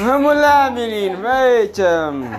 هم العاملين ما يتم.